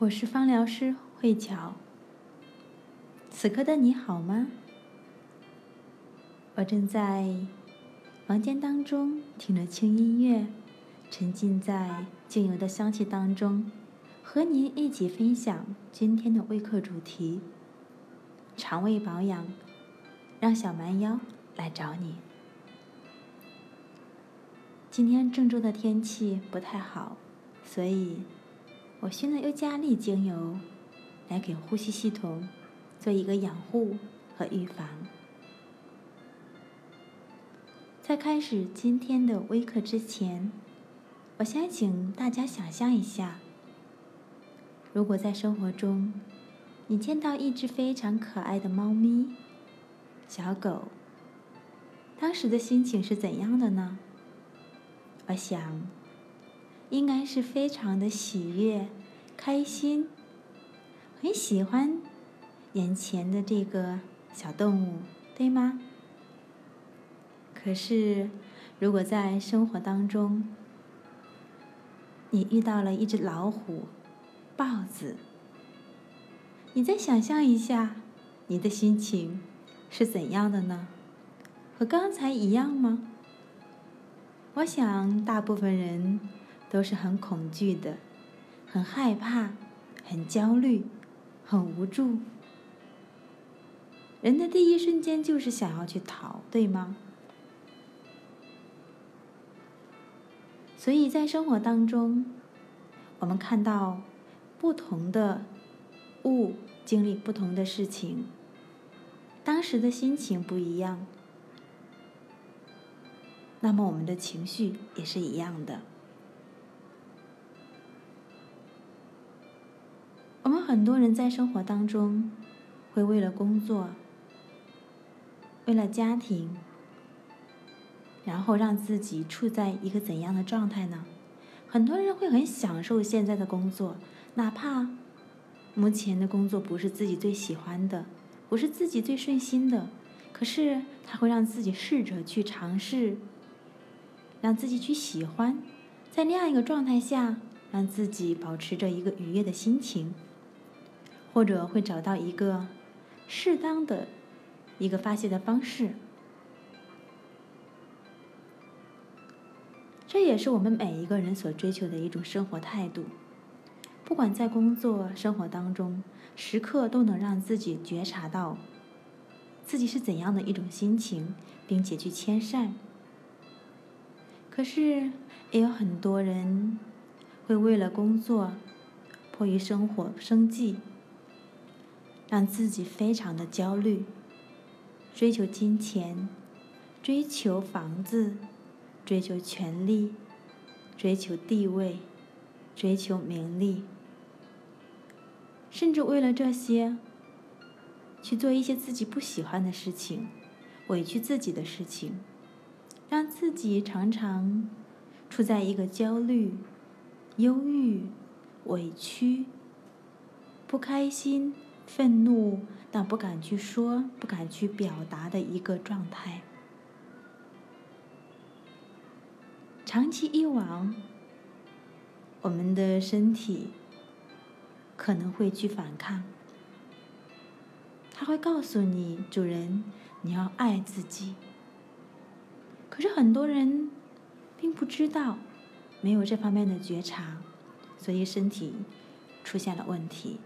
我是芳疗师慧乔。此刻的你好吗？我正在房间当中听着轻音乐，沉浸在精油的香气当中，和您一起分享今天的微课主题：肠胃保养，让小蛮腰来找你。今天郑州的天气不太好，所以我熏了尤加利精油，来给呼吸系统做一个养护和预防。在开始今天的微课之前，我想请大家想象一下，如果在生活中你见到一只非常可爱的猫咪、小狗，当时的心情是怎样的呢？我想，应该是非常的喜悦、开心，很喜欢眼前的这个小动物，对吗？可是，如果在生活当中，你遇到了一只老虎、豹子，你再想象一下，你的心情是怎样的呢？和刚才一样吗？我想，大部分人都是很恐惧的，很害怕，很焦虑，很无助。人的第一瞬间就是想要去逃，对吗？所以在生活当中，我们看到不同的物经历不同的事情，当时的心情不一样。那么我们的情绪也是一样的。我们很多人在生活当中，会为了工作，为了家庭，然后让自己处在一个怎样的状态呢？很多人会很享受现在的工作，哪怕目前的工作不是自己最喜欢的，不是自己最顺心的，可是他会让自己试着去尝试。让自己去喜欢，在那样一个状态下，让自己保持着一个愉悦的心情，或者会找到一个适当的一个发泄的方式。这也是我们每一个人所追求的一种生活态度。不管在工作、生活当中，时刻都能让自己觉察到自己是怎样的一种心情，并且去谦善。可是，也有很多人会为了工作，迫于生活生计，让自己非常的焦虑，追求金钱，追求房子，追求权利，追求地位，追求名利，甚至为了这些，去做一些自己不喜欢的事情，委屈自己的事情。让自己常常处在一个焦虑、忧郁、委屈、不开心、愤怒，但不敢去说、不敢去表达的一个状态。长期以往，我们的身体可能会去反抗，他会告诉你：“主人，你要爱自己。”可是很多人并不知道，没有这方面的觉察，所以身体出现了问题。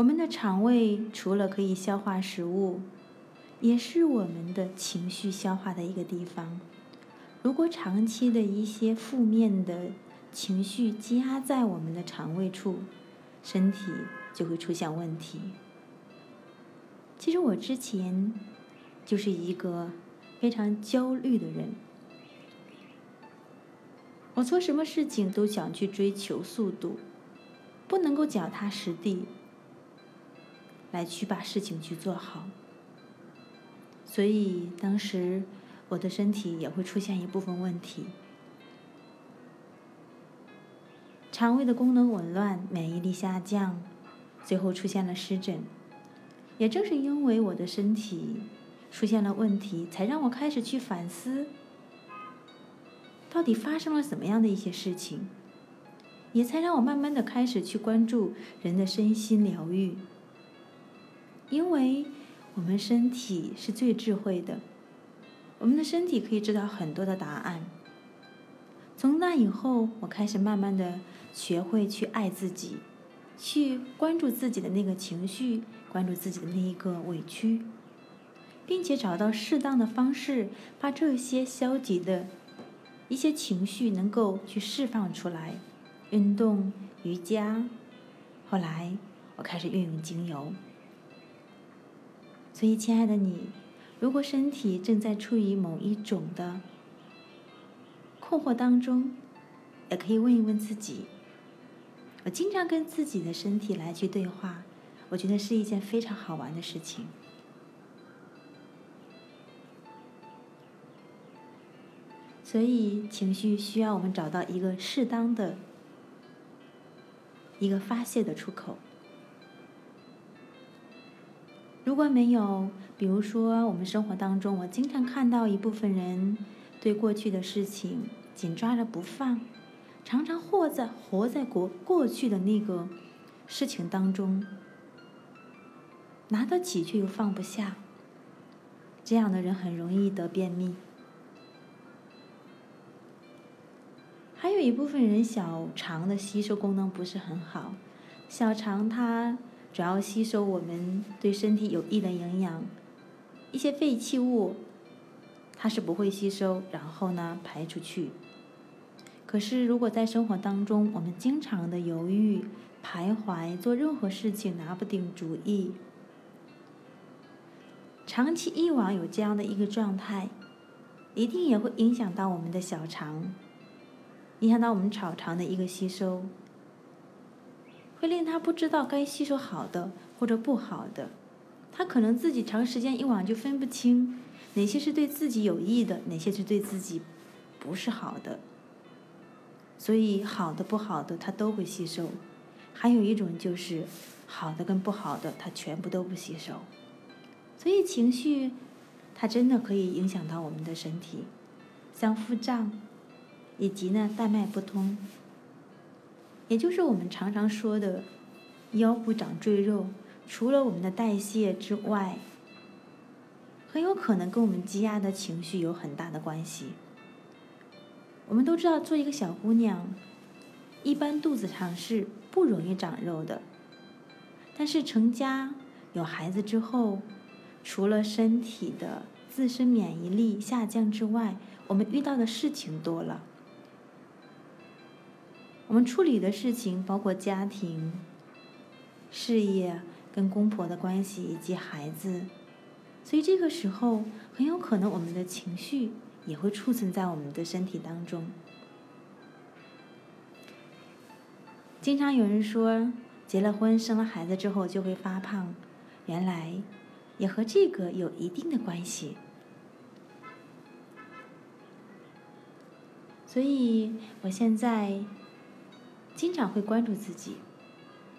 我们的肠胃除了可以消化食物，也是我们的情绪消化的一个地方。如果长期的一些负面的情绪积压在我们的肠胃处，身体就会出现问题。其实我之前。就是一个非常焦虑的人，我做什么事情都想去追求速度，不能够脚踏实地来去把事情去做好，所以当时我的身体也会出现一部分问题，肠胃的功能紊乱，免疫力下降，最后出现了湿疹。也正是因为我的身体。出现了问题，才让我开始去反思，到底发生了什么样的一些事情。也才让我慢慢的开始去关注人的身心疗愈。因为我们身体是最智慧的，我们的身体可以知道很多的答案。从那以后，我开始慢慢的学会去爱自己，去关注自己的那个情绪，关注自己的那一个委屈，并且找到适当的方式，把这些消极的一些情绪能够去释放出来。运动、瑜伽，后来我开始运用精油。所以，亲爱的你，如果身体正在处于某一种的困惑当中，也可以问一问自己。我经常跟自己的身体来去对话，我觉得是一件非常好玩的事情。所以，情绪需要我们找到一个适当的。一个发泄的出口。如果没有，比如说我们生活当中，我经常看到一部分人对过去的事情紧抓着不放，常常活在活在过过去的那个事情当中，拿得起却又放不下，这样的人很容易得便秘。还有一部分人小肠的吸收功能不是很好，小肠它主要吸收我们对身体有益的营养，一些废弃物，它是不会吸收，然后呢排出去。可是如果在生活当中，我们经常的犹豫、徘徊，做任何事情拿不定主意，长期以往有这样的一个状态，一定也会影响到我们的小肠。影响到我们草肠的一个吸收，会令他不知道该吸收好的或者不好的，他可能自己长时间一往就分不清哪些是对自己有益的，哪些是对自己不是好的。所以好的不好的他都会吸收，还有一种就是好的跟不好的他全部都不吸收。所以情绪，它真的可以影响到我们的身体，像腹胀。以及呢，带脉不通，也就是我们常常说的腰部长赘肉，除了我们的代谢之外，很有可能跟我们积压的情绪有很大的关系。我们都知道，做一个小姑娘，一般肚子上是不容易长肉的，但是成家有孩子之后，除了身体的自身免疫力下降之外，我们遇到的事情多了。我们处理的事情包括家庭、事业、跟公婆的关系以及孩子，所以这个时候很有可能我们的情绪也会储存在我们的身体当中。经常有人说，结了婚、生了孩子之后就会发胖，原来也和这个有一定的关系。所以我现在。经常会关注自己，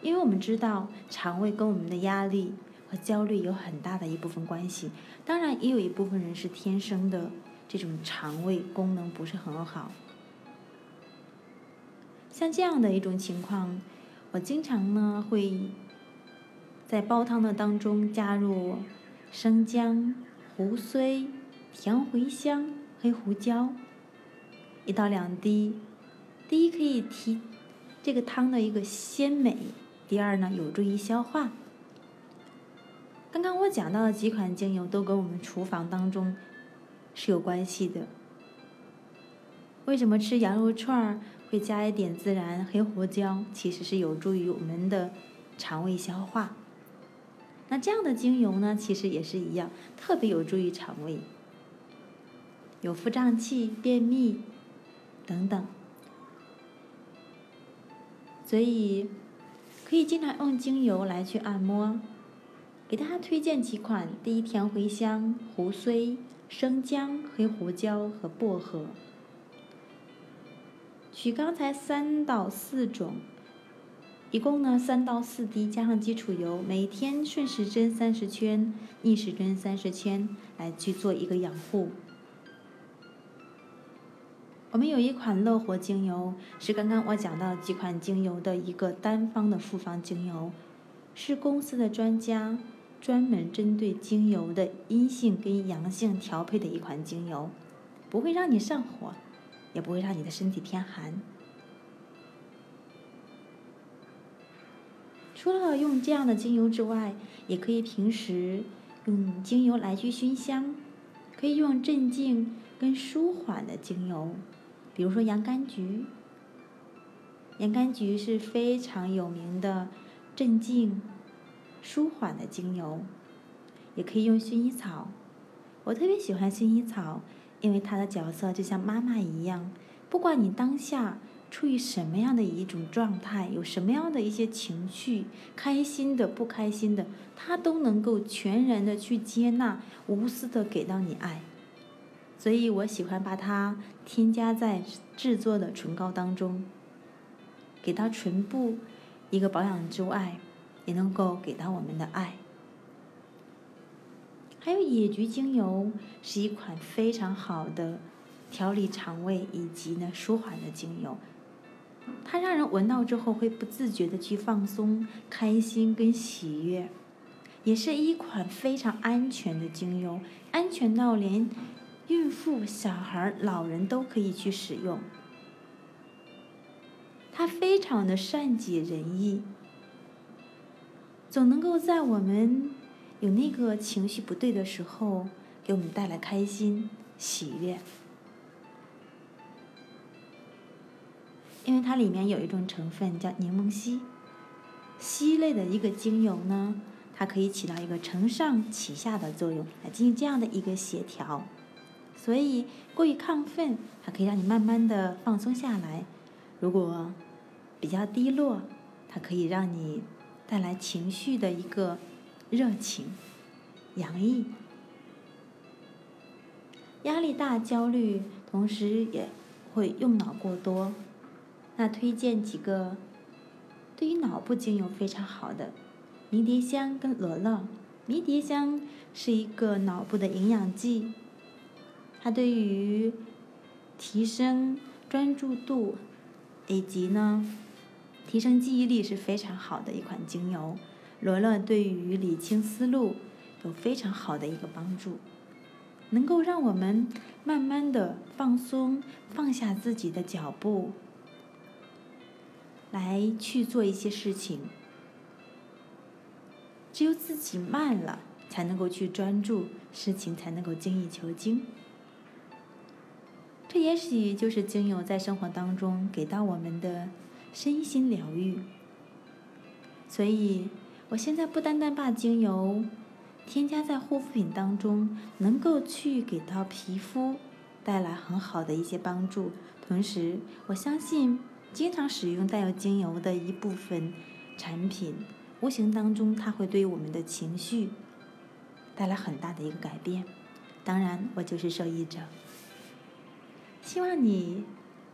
因为我们知道肠胃跟我们的压力和焦虑有很大的一部分关系。当然，也有一部分人是天生的这种肠胃功能不是很好。像这样的一种情况，我经常呢会在煲汤的当中加入生姜、胡荽、甜茴香、黑胡椒，一到两滴。第一可以提。这个汤的一个鲜美，第二呢有助于消化。刚刚我讲到的几款精油都跟我们厨房当中是有关系的。为什么吃羊肉串儿会加一点孜然、黑胡椒？其实是有助于我们的肠胃消化。那这样的精油呢，其实也是一样，特别有助于肠胃，有腹胀气、便秘等等。所以，可以经常用精油来去按摩。给大家推荐几款：第一，甜茴香、胡荽、生姜、黑胡椒和薄荷。取刚才三到四种，一共呢三到四滴，加上基础油，每天顺时针三十圈，逆时针三十圈，来去做一个养护。我们有一款乐活精油，是刚刚我讲到几款精油的一个单方的复方精油，是公司的专家专门针对精油的阴性跟阳性调配的一款精油，不会让你上火，也不会让你的身体偏寒。除了用这样的精油之外，也可以平时用精油来去熏香，可以用镇静跟舒缓的精油。比如说洋甘菊，洋甘菊是非常有名的镇静、舒缓的精油，也可以用薰衣草。我特别喜欢薰衣草，因为它的角色就像妈妈一样，不管你当下处于什么样的一种状态，有什么样的一些情绪，开心的、不开心的，它都能够全然的去接纳，无私的给到你爱。所以我喜欢把它添加在制作的唇膏当中，给到唇部一个保养之外，也能够给到我们的爱。还有野菊精油是一款非常好的调理肠胃以及呢舒缓的精油，它让人闻到之后会不自觉的去放松、开心跟喜悦，也是一款非常安全的精油，安全到连。孕妇、小孩、老人都可以去使用，它非常的善解人意，总能够在我们有那个情绪不对的时候，给我们带来开心、喜悦。因为它里面有一种成分叫柠檬烯，烯类的一个精油呢，它可以起到一个承上启下的作用，来进行这样的一个协调。所以过于亢奋，它可以让你慢慢的放松下来；如果比较低落，它可以让你带来情绪的一个热情、洋溢。压力大、焦虑，同时也会用脑过多。那推荐几个对于脑部精油非常好的迷迭香跟罗勒。迷迭香是一个脑部的营养剂。它对于提升专注度，以及呢提升记忆力是非常好的一款精油。罗勒对于理清思路有非常好的一个帮助，能够让我们慢慢的放松，放下自己的脚步，来去做一些事情。只有自己慢了，才能够去专注，事情才能够精益求精。这也许就是精油在生活当中给到我们的身心疗愈。所以，我现在不单单把精油添加在护肤品当中，能够去给到皮肤带来很好的一些帮助。同时，我相信经常使用带有精油的一部分产品，无形当中它会对我们的情绪带来很大的一个改变。当然，我就是受益者。希望你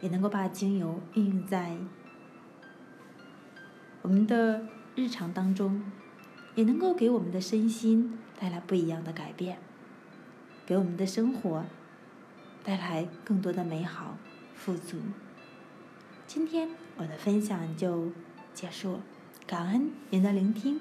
也能够把精油运用在我们的日常当中，也能够给我们的身心带来不一样的改变，给我们的生活带来更多的美好富足。今天我的分享就结束，感恩您的聆听。